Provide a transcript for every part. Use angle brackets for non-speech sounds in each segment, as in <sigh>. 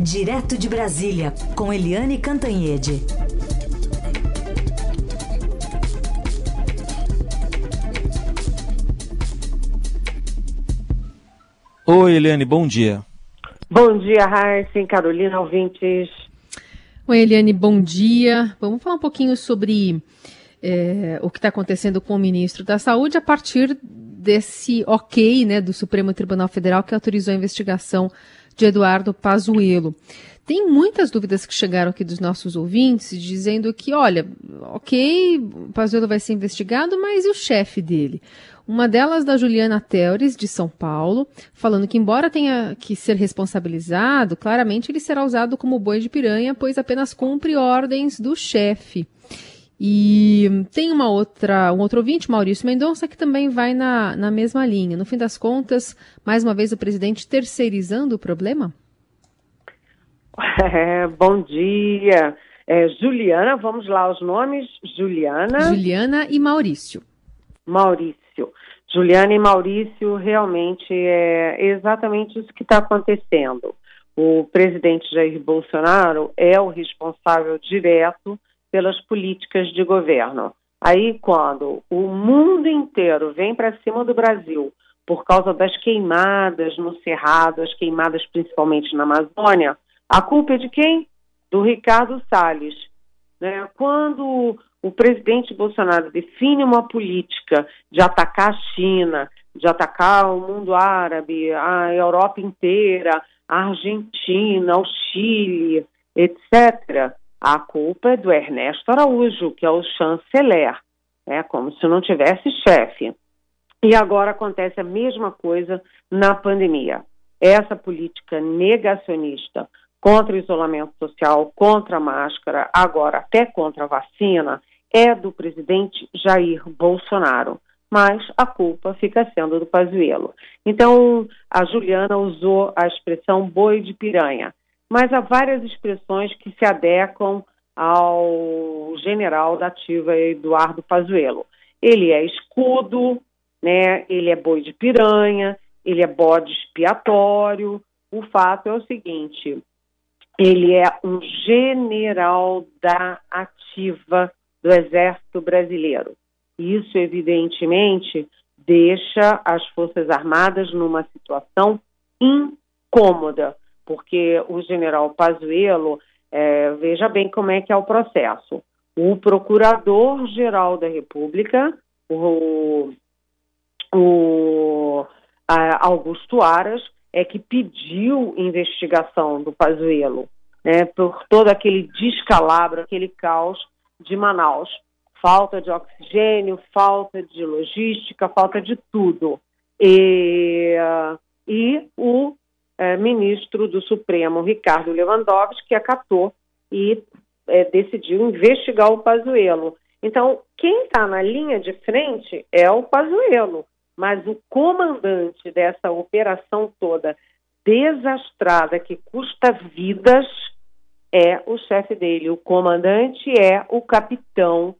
Direto de Brasília, com Eliane Cantanhede. Oi, Eliane, bom dia. Bom dia, Raíssa, Carolina, ouvintes. Oi, Eliane, bom dia. Vamos falar um pouquinho sobre é, o que está acontecendo com o ministro da Saúde a partir desse ok né, do Supremo Tribunal Federal que autorizou a investigação de Eduardo Pazuello. Tem muitas dúvidas que chegaram aqui dos nossos ouvintes, dizendo que, olha, ok, o Pazuello vai ser investigado, mas e o chefe dele? Uma delas da Juliana Teores, de São Paulo, falando que, embora tenha que ser responsabilizado, claramente ele será usado como boi de piranha, pois apenas cumpre ordens do chefe. E tem uma outra, um outro ouvinte, Maurício Mendonça, que também vai na, na mesma linha. No fim das contas, mais uma vez o presidente terceirizando o problema? <laughs> É, bom dia. É, Juliana, vamos lá os nomes. Juliana. Juliana e Maurício. Maurício. Juliana e Maurício, realmente é exatamente isso que está acontecendo. O presidente Jair Bolsonaro é o responsável direto pelas políticas de governo. Aí, quando o mundo inteiro vem para cima do Brasil por causa das queimadas no Cerrado, as queimadas principalmente na Amazônia, a culpa é de quem? Do Ricardo Salles. Né? Quando o presidente Bolsonaro define uma política de atacar a China, de atacar o mundo árabe, a Europa inteira, a Argentina, o Chile, etc., a culpa é do Ernesto Araújo, que é o chanceler. É como se não tivesse chefe. E agora acontece a mesma coisa na pandemia. Essa política negacionista contra o isolamento social, contra a máscara, agora até contra a vacina, é do presidente Jair Bolsonaro. Mas a culpa fica sendo do Pazuello. Então, a Juliana usou a expressão boi de piranha mas há várias expressões que se adequam ao general da ativa Eduardo Pazuello. Ele é escudo, né? ele é boi de piranha, ele é bode expiatório. O fato é o seguinte: ele é um general da ativa do Exército Brasileiro. Isso, evidentemente, deixa as Forças Armadas numa situação incômoda porque o general Pazuello, é, veja bem como é que é o processo. O Procurador-Geral da República, o, o Augusto Aras, é que pediu investigação do Pazuello, né, por todo aquele descalabro, aquele caos de Manaus. Falta de oxigênio, falta de logística, falta de tudo. E, e o é, ministro do Supremo, Ricardo Lewandowski, que acatou e é, decidiu investigar o Pazuello. Então, quem está na linha de frente é o Pazuello, mas o comandante dessa operação toda desastrada que custa vidas é o chefe dele. O comandante é o capitão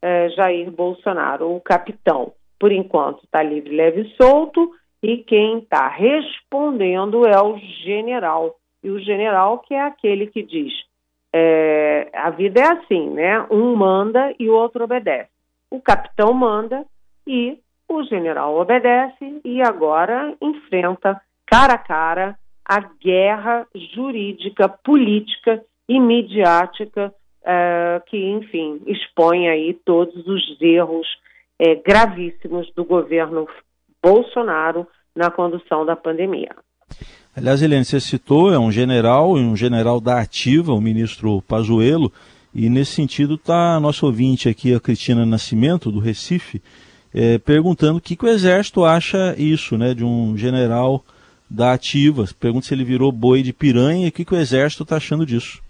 é, Jair Bolsonaro, o capitão. Por enquanto está livre, leve e solto e quem está respondendo é o general. E o general que é aquele que diz: é, a vida é assim, né? Um manda e o outro obedece. O capitão manda e o general obedece e agora enfrenta cara a cara a guerra jurídica, política e midiática é, que, enfim, expõe aí todos os erros é, gravíssimos do governo Bolsonaro na condução da pandemia. Aliás, Helene, você citou, é um general, um general da ativa, o ministro Pazuello, e nesse sentido está a nossa ouvinte aqui, a Cristina Nascimento, do Recife, é, perguntando o que, que, o Exército acha isso, né, de um general da ativa. Pergunta se ele virou boi de piranha e o que, que o Exército está achando disso.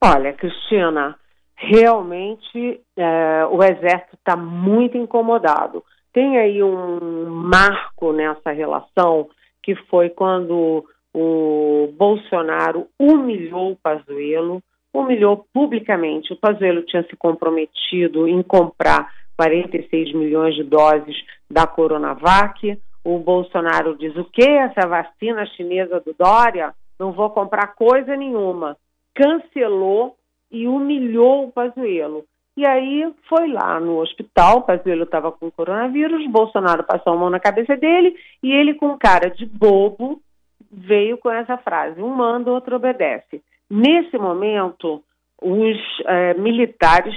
Olha, Cristina, realmente é, o Exército está muito incomodado tem aí um marco nessa relação, que foi quando o Bolsonaro humilhou o Pazuello, humilhou publicamente. O Pazuello tinha se comprometido em comprar 46 milhões de doses da Coronavac. O Bolsonaro diz o quê? Essa vacina chinesa do Dória? não vou comprar coisa nenhuma. Cancelou e humilhou o Pazuello. E aí foi lá no hospital, Pazuello estava com coronavírus, Bolsonaro passou a mão na cabeça dele e ele com cara de bobo veio com essa frase, um manda, outro obedece. Nesse momento, os é, militares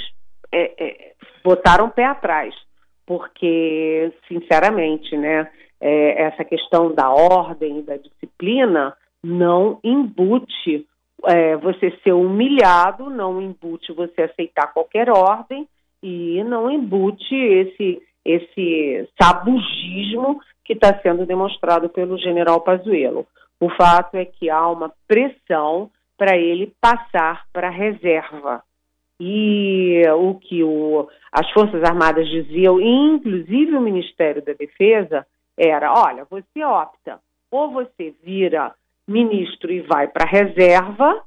é, é, botaram o pé atrás, porque, sinceramente, né, essa questão da ordem, da disciplina, não embute é, você ser humilhado, não embute você aceitar qualquer ordem e não embute esse, esse sabugismo que está sendo demonstrado pelo general Pazuello. O fato é que há uma pressão para ele passar para a reserva. E o que o, as Forças Armadas diziam, inclusive o Ministério da Defesa, era: olha, você opta, ou você vira ministro e vai para a reserva,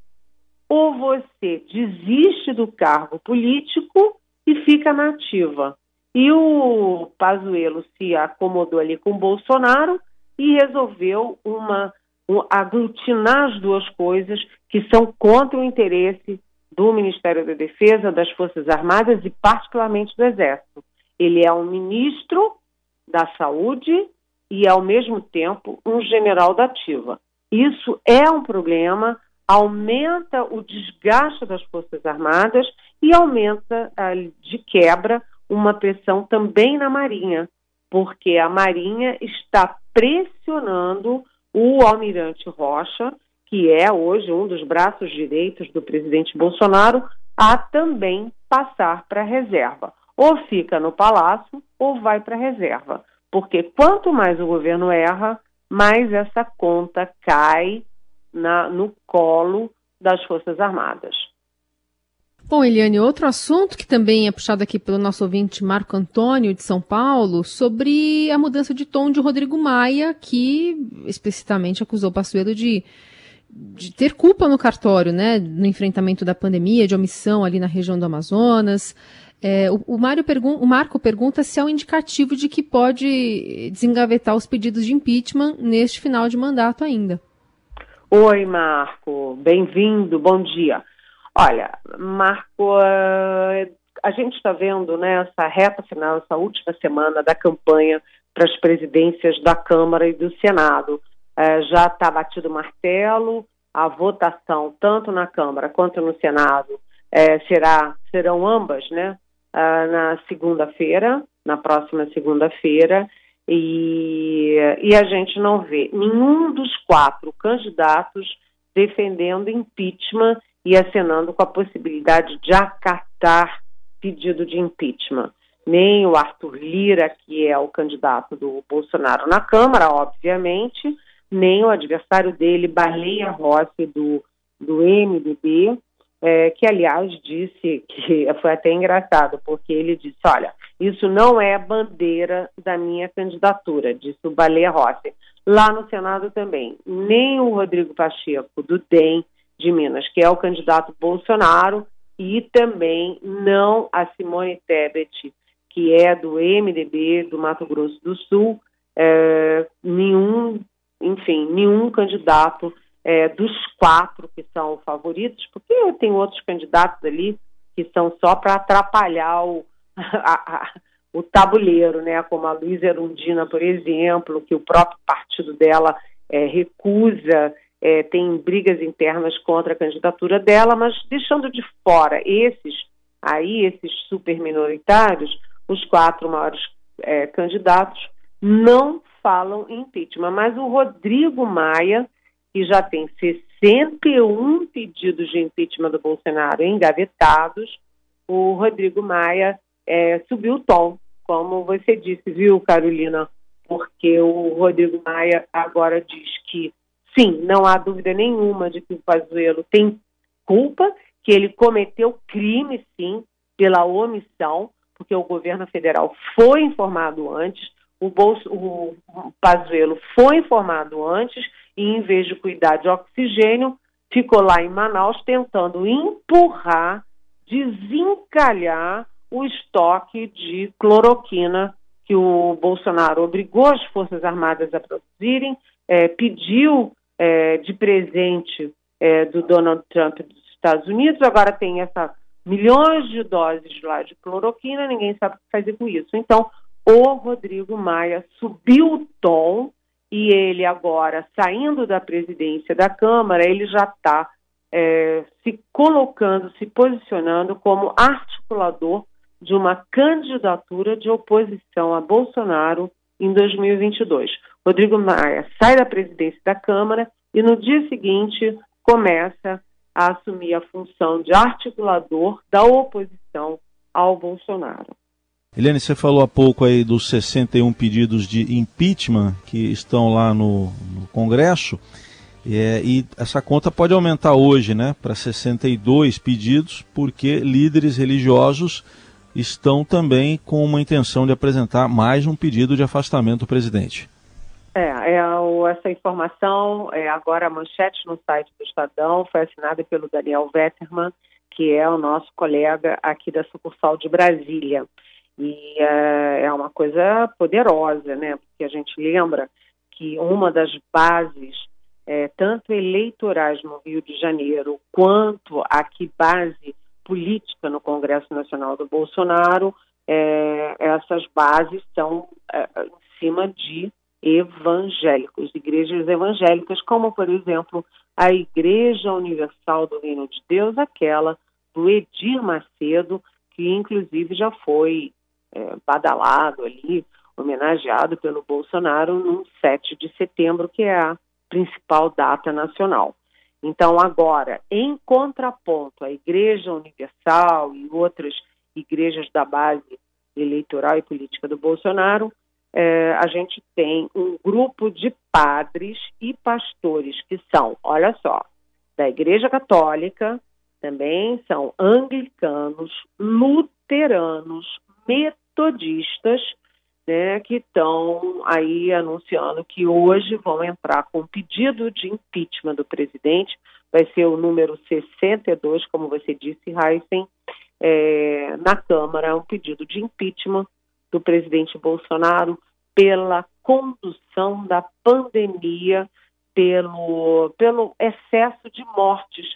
ou você desiste do cargo político e fica na ativa. E o Pazuello se acomodou ali com Bolsonaro e resolveu uma um, aglutinar as duas coisas que são contra o interesse do Ministério da Defesa, das Forças Armadas e particularmente do Exército. Ele é um ministro da Saúde e, ao mesmo tempo, um general da ativa. Isso é um problema, aumenta o desgaste das Forças Armadas e aumenta, de quebra, uma pressão também na Marinha, porque a Marinha está pressionando o almirante Rocha, que é hoje um dos braços direitos do presidente Bolsonaro, a também passar para a reserva. Ou fica no palácio ou vai para a reserva. Porque quanto mais o governo erra, mais essa conta cai na, no colo das Forças Armadas. Bom, Eliane, outro assunto que também é puxado aqui pelo nosso ouvinte Marco Antônio de São Paulo, sobre a mudança de tom de Rodrigo Maia, que explicitamente acusou Passuelo de, de ter culpa no cartório, né, no enfrentamento da pandemia, de omissão ali na região do Amazonas. É, o, o, Mário pergun o Marco pergunta se é um indicativo de que pode desengavetar os pedidos de impeachment neste final de mandato ainda. Oi, Marco. Bem-vindo. Bom dia. Olha, Marco, uh, a gente está vendo né, essa reta final, essa última semana da campanha para as presidências da Câmara e do Senado. Uh, já está batido o martelo, a votação, tanto na Câmara quanto no Senado, uh, será, serão ambas, né? Uh, na segunda-feira, na próxima segunda-feira, e, e a gente não vê nenhum dos quatro candidatos defendendo impeachment e acenando com a possibilidade de acatar pedido de impeachment. Nem o Arthur Lira, que é o candidato do Bolsonaro na Câmara, obviamente, nem o adversário dele, Baleia Rossi, do, do MDB, é, que aliás disse que <laughs> foi até engraçado, porque ele disse: olha, isso não é bandeira da minha candidatura, disse o Baleia Rossi. Lá no Senado também, nem o Rodrigo Pacheco, do DEM de Minas, que é o candidato Bolsonaro, e também não a Simone Tebet, que é do MDB do Mato Grosso do Sul, é, nenhum, enfim, nenhum candidato é, dos quatro que são favoritos, porque tem outros candidatos ali que são só para atrapalhar o, <laughs> a, a, o tabuleiro, né? Como a Luísa Erundina, por exemplo, que o próprio partido dela é, recusa, é, tem brigas internas contra a candidatura dela, mas deixando de fora esses aí, esses super minoritários, os quatro maiores é, candidatos não falam em impeachment. Mas o Rodrigo Maia que já tem 61 pedidos de impeachment do Bolsonaro engavetados, o Rodrigo Maia é, subiu o tom, como você disse, viu, Carolina? Porque o Rodrigo Maia agora diz que, sim, não há dúvida nenhuma de que o Pazuello tem culpa, que ele cometeu crime, sim, pela omissão, porque o governo federal foi informado antes, o, Bolso, o Pazuello foi informado antes e, em vez de cuidar de oxigênio, ficou lá em Manaus tentando empurrar, desencalhar o estoque de cloroquina que o Bolsonaro obrigou as Forças Armadas a produzirem, é, pediu é, de presente é, do Donald Trump dos Estados Unidos. Agora tem essa milhões de doses lá de cloroquina, ninguém sabe o que fazer com isso. Então, o Rodrigo Maia subiu o tom e ele agora, saindo da presidência da Câmara, ele já está é, se colocando, se posicionando como articulador de uma candidatura de oposição a Bolsonaro em 2022. Rodrigo Maia sai da presidência da Câmara e no dia seguinte começa a assumir a função de articulador da oposição ao Bolsonaro. Eliane, você falou há pouco aí dos 61 pedidos de impeachment que estão lá no, no Congresso. É, e essa conta pode aumentar hoje né, para 62 pedidos, porque líderes religiosos estão também com uma intenção de apresentar mais um pedido de afastamento do presidente. É, é essa informação, é, agora a manchete no site do Estadão foi assinada pelo Daniel Vetterman, que é o nosso colega aqui da sucursal de Brasília. E é, é uma coisa poderosa, né? Porque a gente lembra que uma das bases, é, tanto eleitorais no Rio de Janeiro, quanto aqui base política no Congresso Nacional do Bolsonaro, é, essas bases é, em cima de evangélicos, igrejas evangélicas, como, por exemplo, a Igreja Universal do Reino de Deus, aquela do Edir Macedo, que inclusive já foi é, badalado ali, homenageado pelo Bolsonaro no 7 de setembro, que é a principal data nacional. Então, agora, em contraponto à Igreja Universal e outras igrejas da base eleitoral e política do Bolsonaro, é, a gente tem um grupo de padres e pastores que são, olha só, da Igreja Católica, também são anglicanos, luteranos, metodistas, né, que estão aí anunciando que hoje vão entrar com pedido de impeachment do presidente, vai ser o número 62, como você disse, Heisen, é, na Câmara, um pedido de impeachment do presidente Bolsonaro pela condução da pandemia, pelo, pelo excesso de mortes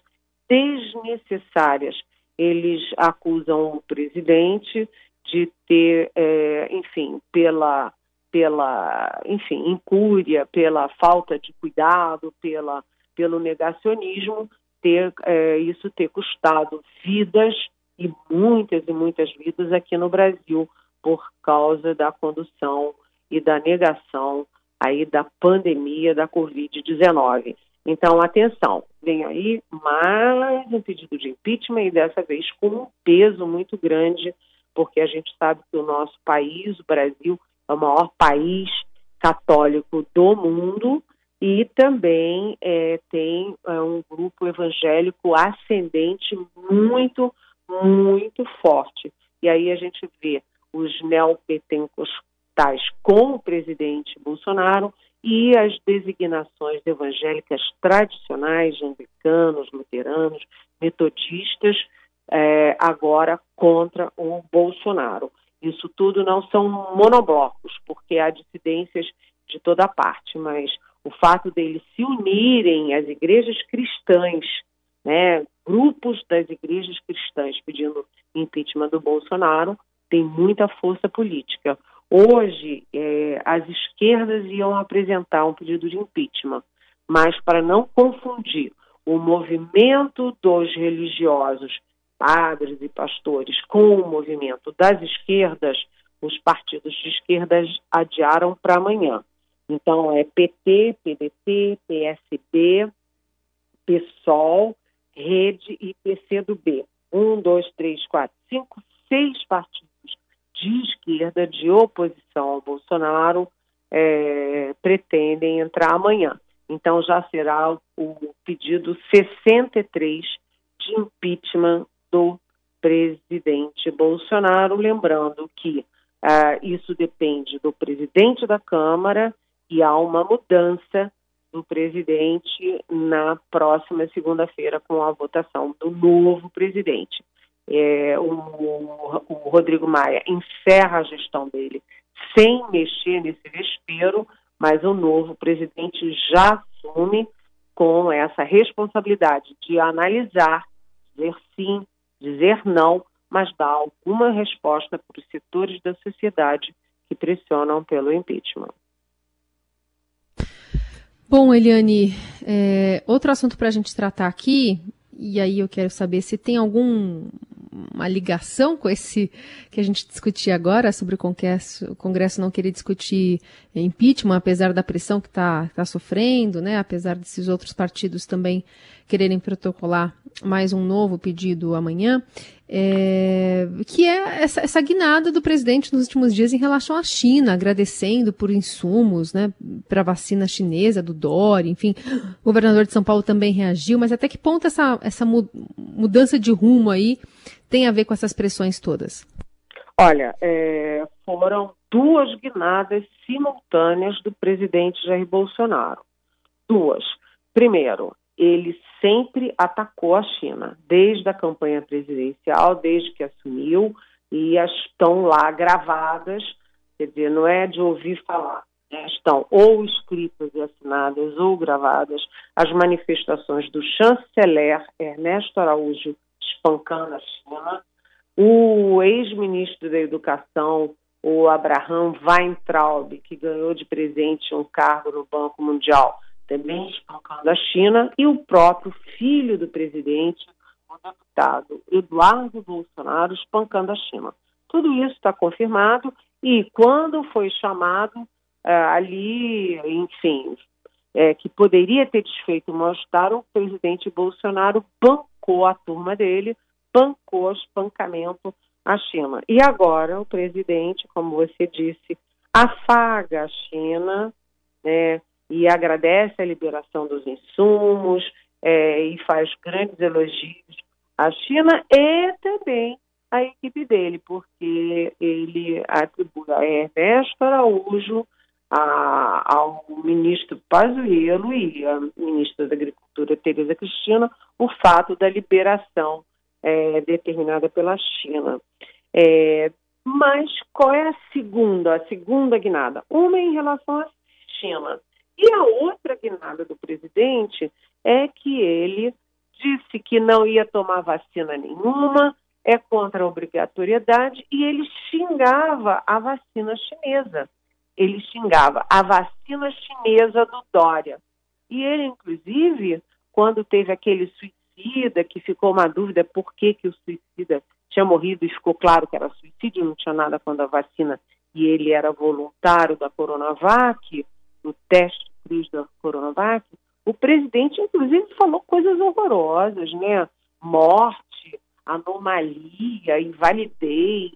desnecessárias. Eles acusam o presidente de ter, é, enfim, pela, pela, enfim, incúria, pela falta de cuidado, pela, pelo negacionismo, ter é, isso ter custado vidas e muitas e muitas vidas aqui no Brasil por causa da condução e da negação aí da pandemia da Covid-19. Então, atenção, vem aí mais um pedido de impeachment e dessa vez com um peso muito grande, porque a gente sabe que o nosso país, o Brasil, é o maior país católico do mundo e também é, tem é, um grupo evangélico ascendente muito, muito forte. E aí a gente vê os neopetencostais com o presidente Bolsonaro e as designações evangélicas tradicionais, anglicanos, luteranos, metodistas, é, agora contra o Bolsonaro. Isso tudo não são monoblocos, porque há dissidências de toda parte, mas o fato deles se unirem às igrejas cristãs, né, grupos das igrejas cristãs pedindo impeachment do Bolsonaro, tem muita força política. Hoje, é, as esquerdas iam apresentar um pedido de impeachment, mas para não confundir o movimento dos religiosos, padres e pastores, com o movimento das esquerdas, os partidos de esquerda adiaram para amanhã. Então, é PT, PDT, PSB, PSOL, Rede e PCdoB. Um, dois, três, quatro, cinco, seis partidos de esquerda, de oposição ao Bolsonaro, é, pretendem entrar amanhã. Então, já será o pedido 63 de impeachment do presidente Bolsonaro. Lembrando que uh, isso depende do presidente da Câmara e há uma mudança do presidente na próxima segunda-feira com a votação do novo presidente. É, o, o, Rodrigo Maia encerra a gestão dele sem mexer nesse vespeiro, mas o novo presidente já assume com essa responsabilidade de analisar, dizer sim, dizer não, mas dar alguma resposta para os setores da sociedade que pressionam pelo impeachment. Bom, Eliane, é, outro assunto para a gente tratar aqui, e aí eu quero saber se tem algum uma ligação com esse que a gente discutia agora sobre o Congresso, o Congresso não querer discutir impeachment, apesar da pressão que está tá sofrendo, né? apesar desses outros partidos também quererem protocolar mais um novo pedido amanhã, é, que é essa, essa guinada do presidente nos últimos dias em relação à China, agradecendo por insumos né, para a vacina chinesa, do Dori, enfim. O governador de São Paulo também reagiu, mas até que ponto essa, essa mudança de rumo aí tem a ver com essas pressões todas? Olha, é, foram duas guinadas simultâneas do presidente Jair Bolsonaro. Duas. Primeiro, ele sempre atacou a China, desde a campanha presidencial, desde que assumiu, e estão lá gravadas, quer dizer, não é de ouvir falar, né? estão ou escritas e assinadas ou gravadas as manifestações do chanceler Ernesto Araújo espancando a China, o ex-ministro da Educação, o Abraham Weintraub, que ganhou de presente um cargo no Banco Mundial, também espancando a China, e o próprio filho do presidente, o deputado Eduardo Bolsonaro, espancando a China. Tudo isso está confirmado e quando foi chamado é, ali, enfim, é, que poderia ter desfeito o mal-estar, o presidente Bolsonaro bancou a turma dele, bancou o espancamento à China. E agora o presidente, como você disse, afaga a China, né, e agradece a liberação dos insumos é, e faz grandes elogios à China e também à equipe dele, porque ele atribui a Ernesto Araújo, a, ao ministro Pazuello e à ministra da Agricultura, Tereza Cristina, o fato da liberação é, determinada pela China. É, mas qual é a segunda, a segunda guinada? Uma em relação à China. E a outra guinada do presidente é que ele disse que não ia tomar vacina nenhuma, é contra a obrigatoriedade, e ele xingava a vacina chinesa. Ele xingava a vacina chinesa do Dória. E ele, inclusive, quando teve aquele suicida, que ficou uma dúvida por que, que o suicida tinha morrido e ficou claro que era suicídio, não tinha nada contra a vacina, e ele era voluntário da Coronavac, no teste da Coronavac, o presidente, inclusive, falou coisas horrorosas, né? Morte, anomalia, invalidez.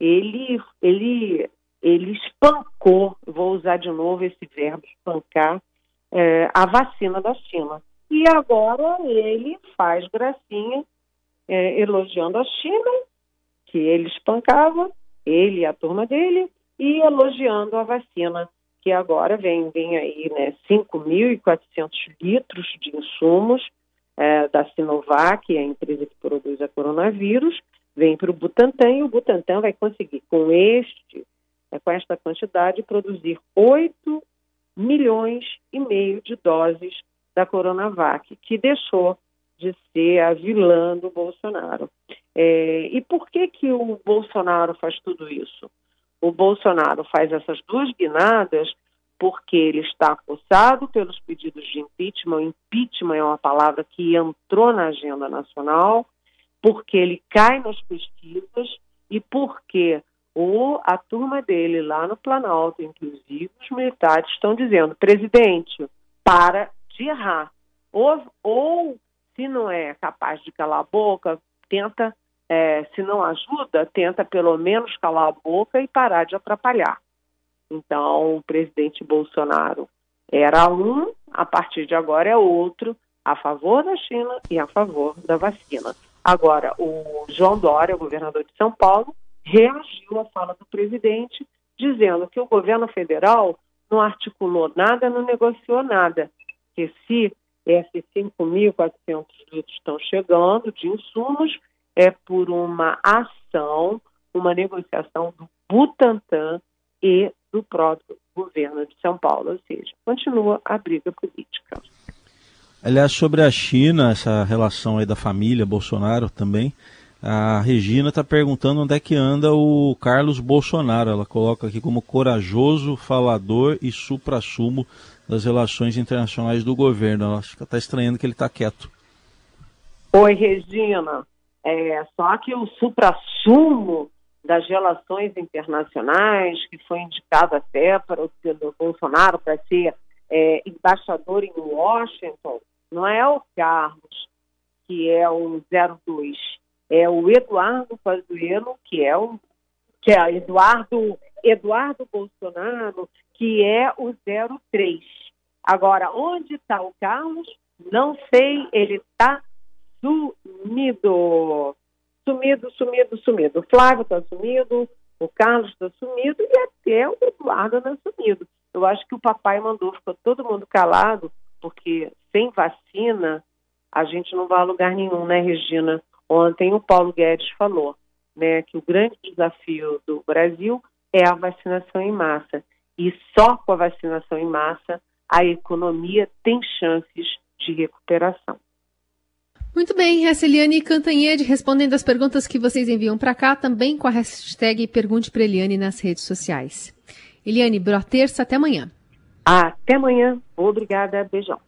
Ele, ele, ele espancou, vou usar de novo esse verbo, espancar, é, a vacina da China. E agora ele faz gracinha, é, elogiando a China, que ele espancava, ele e a turma dele, e elogiando a vacina que agora vem, vem aí né, 5.400 litros de insumos é, da Sinovac, a empresa que produz a coronavírus, vem para o Butantan e o Butantan vai conseguir, com este, é, com esta quantidade, produzir 8 milhões e meio de doses da Coronavac, que deixou de ser a vilã do Bolsonaro. É, e por que, que o Bolsonaro faz tudo isso? O Bolsonaro faz essas duas guinadas porque ele está acossado pelos pedidos de impeachment. O impeachment é uma palavra que entrou na agenda nacional, porque ele cai nas pesquisas e porque o, a turma dele lá no Planalto, inclusive os militares, estão dizendo: presidente, para de errar. Ou, ou se não é capaz de calar a boca, tenta é, se não ajuda, tenta pelo menos calar a boca e parar de atrapalhar. Então, o presidente Bolsonaro era um, a partir de agora é outro, a favor da China e a favor da vacina. Agora, o João Dória, governador de São Paulo, reagiu à fala do presidente, dizendo que o governo federal não articulou nada, não negociou nada, que se esses 5.400 litros estão chegando de insumos, é por uma ação, uma negociação do Butantan e do próprio governo de São Paulo, ou seja, continua a briga política. Aliás, sobre a China, essa relação aí da família Bolsonaro também, a Regina está perguntando onde é que anda o Carlos Bolsonaro. Ela coloca aqui como corajoso, falador e supra-sumo das relações internacionais do governo. Ela está estranhando que ele está quieto. Oi, Regina. É, só que o supra-sumo das relações internacionais, que foi indicado até para o Bolsonaro para ser é, embaixador em Washington, não é o Carlos, que é o 02, é o Eduardo Pazuello, que é o que é Eduardo Eduardo Bolsonaro, que é o 03. Agora, onde está o Carlos? Não sei, ele está sumido. Sumido, sumido, sumido. O Flávio está sumido, o Carlos está sumido e até o Eduardo está sumido. Eu acho que o papai mandou, ficou todo mundo calado, porque sem vacina a gente não vai a lugar nenhum, né, Regina? Ontem o Paulo Guedes falou né, que o grande desafio do Brasil é a vacinação em massa. E só com a vacinação em massa a economia tem chances de recuperação. Muito bem, essa Eliane Cantanhede respondendo as perguntas que vocês enviam para cá, também com a hashtag Pergunte para Eliane nas redes sociais. Eliane, boa terça, até amanhã. Até amanhã. Obrigada, beijão.